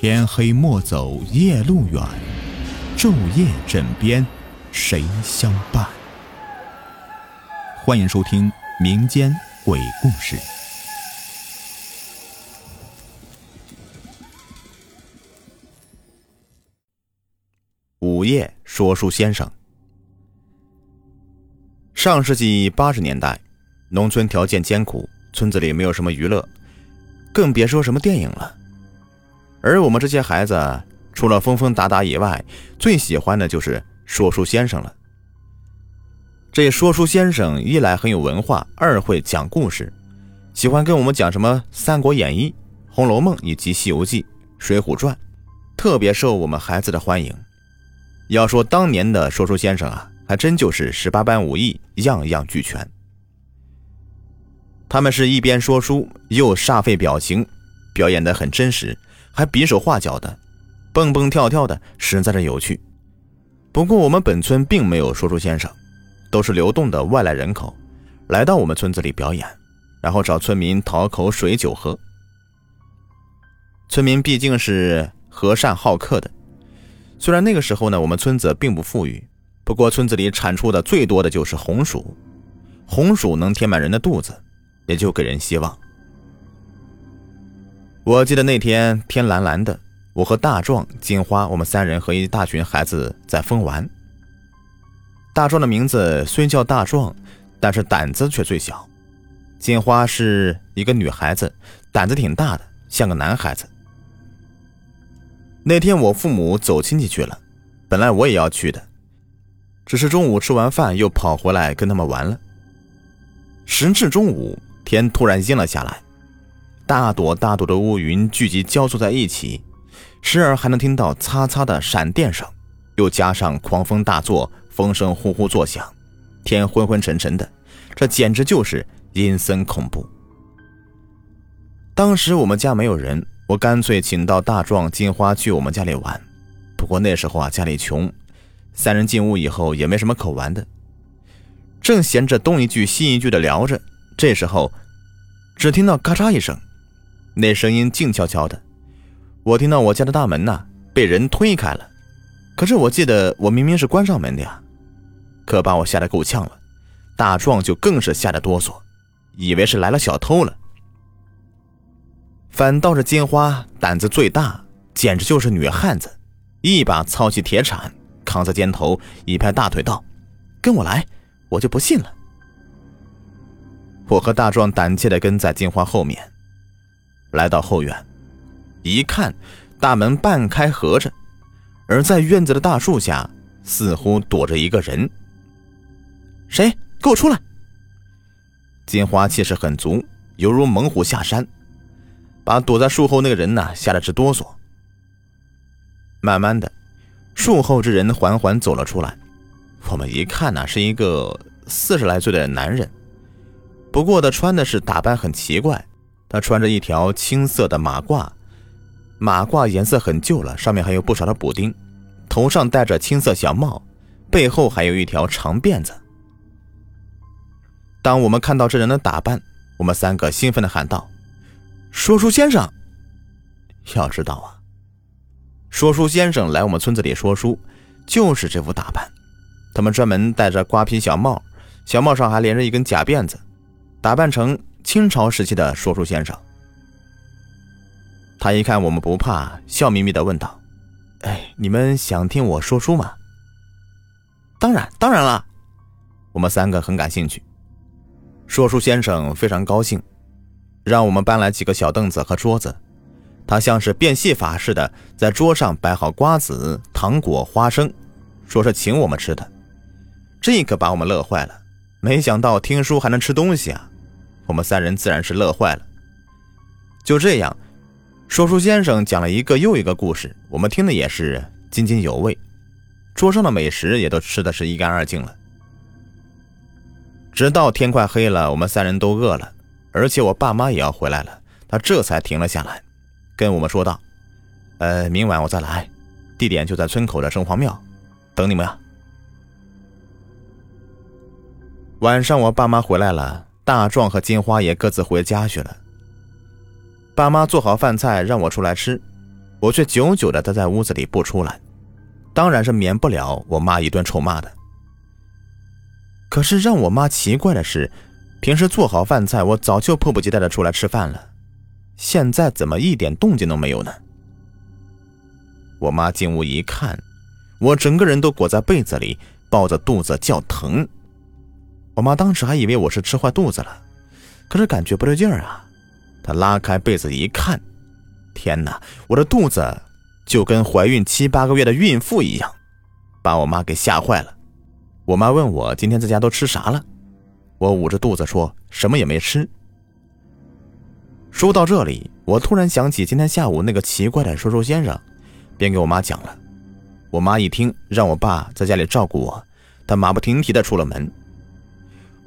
天黑莫走夜路远，昼夜枕边谁相伴？欢迎收听民间鬼故事。午夜说书先生。上世纪八十年代，农村条件艰苦，村子里没有什么娱乐，更别说什么电影了。而我们这些孩子，除了疯疯打打以外，最喜欢的就是说书先生了。这说书先生一来很有文化，二会讲故事，喜欢跟我们讲什么《三国演义》《红楼梦》以及《西游记》《水浒传》，特别受我们孩子的欢迎。要说当年的说书先生啊，还真就是十八般武艺，样样俱全。他们是一边说书，又煞费表情，表演的很真实。还比手画脚的，蹦蹦跳跳的，实在是有趣。不过我们本村并没有说书先生，都是流动的外来人口，来到我们村子里表演，然后找村民讨口水酒喝。村民毕竟是和善好客的，虽然那个时候呢，我们村子并不富裕，不过村子里产出的最多的就是红薯，红薯能填满人的肚子，也就给人希望。我记得那天天蓝蓝的，我和大壮、金花，我们三人和一大群孩子在疯玩。大壮的名字虽叫大壮，但是胆子却最小。金花是一个女孩子，胆子挺大的，像个男孩子。那天我父母走亲戚去了，本来我也要去的，只是中午吃完饭又跑回来跟他们玩了。时至中午，天突然阴了下来。大朵大朵的乌云聚集交错在一起，时而还能听到擦擦的闪电声，又加上狂风大作，风声呼呼作响，天昏昏沉沉的，这简直就是阴森恐怖。当时我们家没有人，我干脆请到大壮、金花去我们家里玩。不过那时候啊，家里穷，三人进屋以后也没什么可玩的，正闲着东一句西一句的聊着，这时候只听到嘎嚓一声。那声音静悄悄的，我听到我家的大门呐被人推开了，可是我记得我明明是关上门的呀，可把我吓得够呛了。大壮就更是吓得哆嗦，以为是来了小偷了。反倒是金花胆子最大，简直就是女汉子，一把操起铁铲扛在肩头，一拍大腿道：“跟我来，我就不信了。”我和大壮胆怯的跟在金花后面。来到后院，一看，大门半开合着，而在院子的大树下，似乎躲着一个人。谁？给我出来！金花气势很足，犹如猛虎下山，把躲在树后那个人呐吓得直哆嗦。慢慢的，树后之人缓缓走了出来。我们一看呐，是一个四十来岁的男人，不过他穿的是打扮很奇怪。他穿着一条青色的马褂，马褂颜色很旧了，上面还有不少的补丁，头上戴着青色小帽，背后还有一条长辫子。当我们看到这人的打扮，我们三个兴奋地喊道：“说书先生！”要知道啊，说书先生来我们村子里说书，就是这副打扮。他们专门戴着瓜皮小帽，小帽上还连着一根假辫子，打扮成。清朝时期的说书先生，他一看我们不怕，笑眯眯的问道：“哎，你们想听我说书吗？”“当然，当然了。”我们三个很感兴趣。说书先生非常高兴，让我们搬来几个小凳子和桌子。他像是变戏法似的，在桌上摆好瓜子、糖果、花生，说是请我们吃的。这可把我们乐坏了。没想到听书还能吃东西啊！我们三人自然是乐坏了。就这样，说书先生讲了一个又一个故事，我们听的也是津津有味，桌上的美食也都吃的是一干二净了。直到天快黑了，我们三人都饿了，而且我爸妈也要回来了，他这才停了下来，跟我们说道：“呃，明晚我再来，地点就在村口的城隍庙，等你们啊。”晚上我爸妈回来了。大壮和金花也各自回家去了。爸妈做好饭菜让我出来吃，我却久久的待在屋子里不出来，当然是免不了我妈一顿臭骂的。可是让我妈奇怪的是，平时做好饭菜，我早就迫不及待的出来吃饭了，现在怎么一点动静都没有呢？我妈进屋一看，我整个人都裹在被子里，抱着肚子叫疼。我妈当时还以为我是吃坏肚子了，可是感觉不对劲儿啊。她拉开被子一看，天哪，我的肚子就跟怀孕七八个月的孕妇一样，把我妈给吓坏了。我妈问我今天在家都吃啥了，我捂着肚子说什么也没吃。说到这里，我突然想起今天下午那个奇怪的说书先生，便给我妈讲了。我妈一听，让我爸在家里照顾我，她马不停蹄的出了门。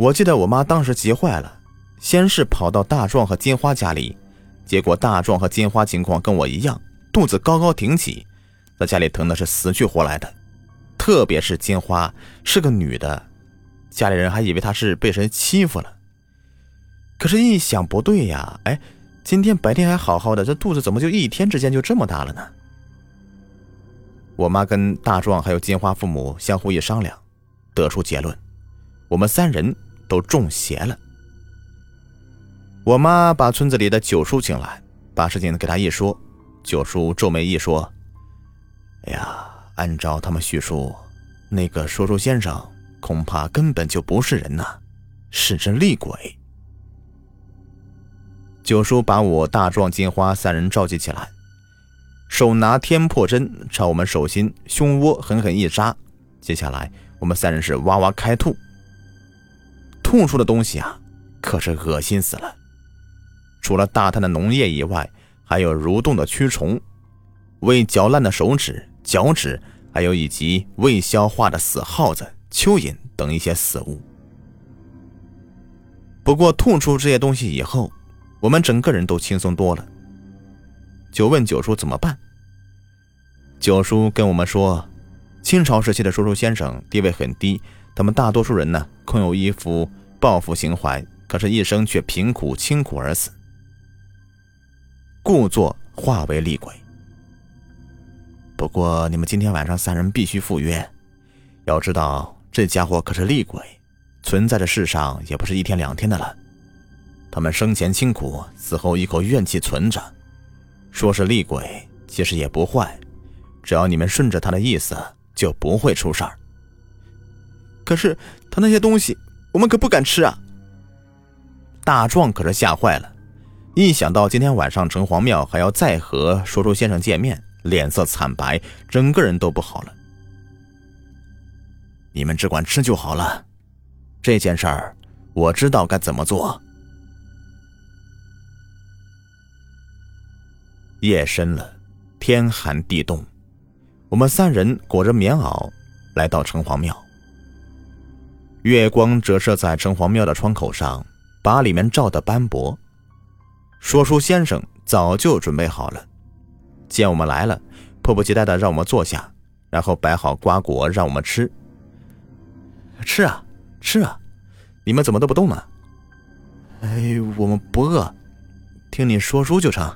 我记得我妈当时急坏了，先是跑到大壮和金花家里，结果大壮和金花情况跟我一样，肚子高高挺起，在家里疼的是死去活来的。特别是金花是个女的，家里人还以为她是被人欺负了。可是，一想不对呀，哎，今天白天还好好的，这肚子怎么就一天之间就这么大了呢？我妈跟大壮还有金花父母相互一商量，得出结论：我们三人都中邪了。我妈把村子里的九叔请来，把事情给他一说，九叔皱眉一说：“哎呀。”按照他们叙述，那个说书先生恐怕根本就不是人呐，是只厉鬼。九叔把我、大壮、金花三人召集起来，手拿天破针朝我们手心、胸窝狠狠一扎。接下来，我们三人是哇哇开吐，吐出的东西啊，可是恶心死了。除了大滩的脓液以外，还有蠕动的蛆虫，未嚼烂的手指、脚趾。还有以及未消化的死耗子、蚯蚓等一些死物。不过吐出这些东西以后，我们整个人都轻松多了。就问九叔怎么办？九叔跟我们说，清朝时期的说书先生地位很低，他们大多数人呢，空有一副报复情怀，可是一生却贫苦清苦而死，故作化为厉鬼。不过你们今天晚上三人必须赴约。要知道，这家伙可是厉鬼，存在的世上也不是一天两天的了。他们生前清苦，死后一口怨气存着。说是厉鬼，其实也不坏，只要你们顺着他的意思，就不会出事儿。可是他那些东西，我们可不敢吃啊！大壮可是吓坏了，一想到今天晚上城隍庙还要再和说书先生见面。脸色惨白，整个人都不好了。你们只管吃就好了，这件事儿我知道该怎么做。夜深了，天寒地冻，我们三人裹着棉袄来到城隍庙。月光折射在城隍庙的窗口上，把里面照得斑驳。说书先生早就准备好了。见我们来了，迫不及待的让我们坐下，然后摆好瓜果让我们吃。吃啊，吃啊！你们怎么都不动呢？哎，我们不饿，听你说书就成。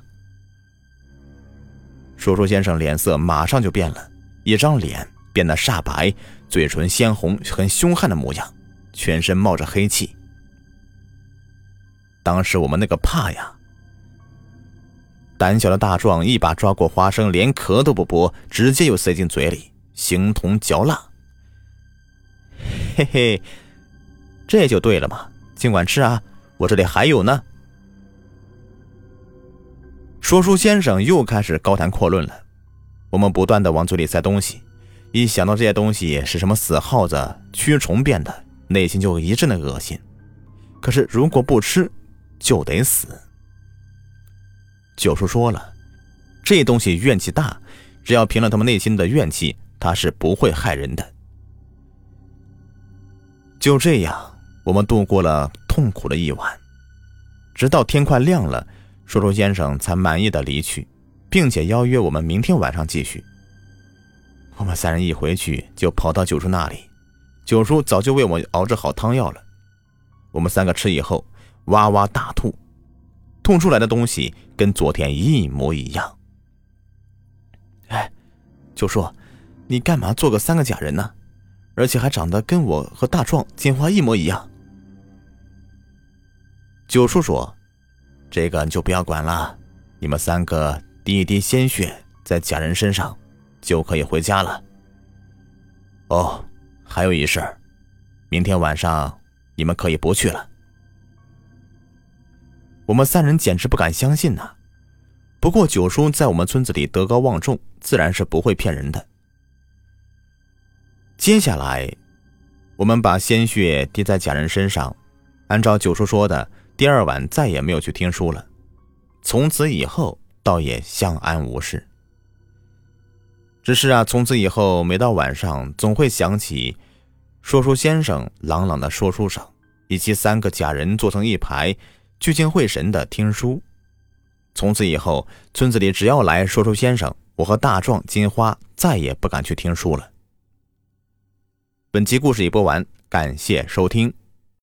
说书先生脸色马上就变了，一张脸变得煞白，嘴唇鲜红，很凶悍的模样，全身冒着黑气。当时我们那个怕呀！胆小的大壮一把抓过花生，连壳都不剥，直接就塞进嘴里，形同嚼蜡。嘿嘿，这就对了嘛，尽管吃啊，我这里还有呢。说书先生又开始高谈阔论了，我们不断的往嘴里塞东西，一想到这些东西是什么死耗子、蛆虫变的，内心就一阵的恶心。可是如果不吃，就得死。九叔说了，这东西怨气大，只要平了他们内心的怨气，他是不会害人的。就这样，我们度过了痛苦的一晚，直到天快亮了，叔叔先生才满意的离去，并且邀约我们明天晚上继续。我们三人一回去就跑到九叔那里，九叔早就为我熬制好汤药了。我们三个吃以后，哇哇大吐。吐出来的东西跟昨天一模一样。哎，九叔：“你干嘛做个三个假人呢？而且还长得跟我和大壮、金花一模一样。”九叔说：“这个你就不要管了，你们三个滴一滴鲜血在假人身上，就可以回家了。哦，还有一事，明天晚上你们可以不去了。”我们三人简直不敢相信呐！不过九叔在我们村子里德高望重，自然是不会骗人的。接下来，我们把鲜血滴在假人身上，按照九叔说的，第二晚再也没有去听书了。从此以后，倒也相安无事。只是啊，从此以后，每到晚上，总会想起说书先生朗朗的说书声，以及三个假人坐成一排。聚精会神的听书。从此以后，村子里只要来说书先生，我和大壮、金花再也不敢去听书了。本集故事已播完，感谢收听。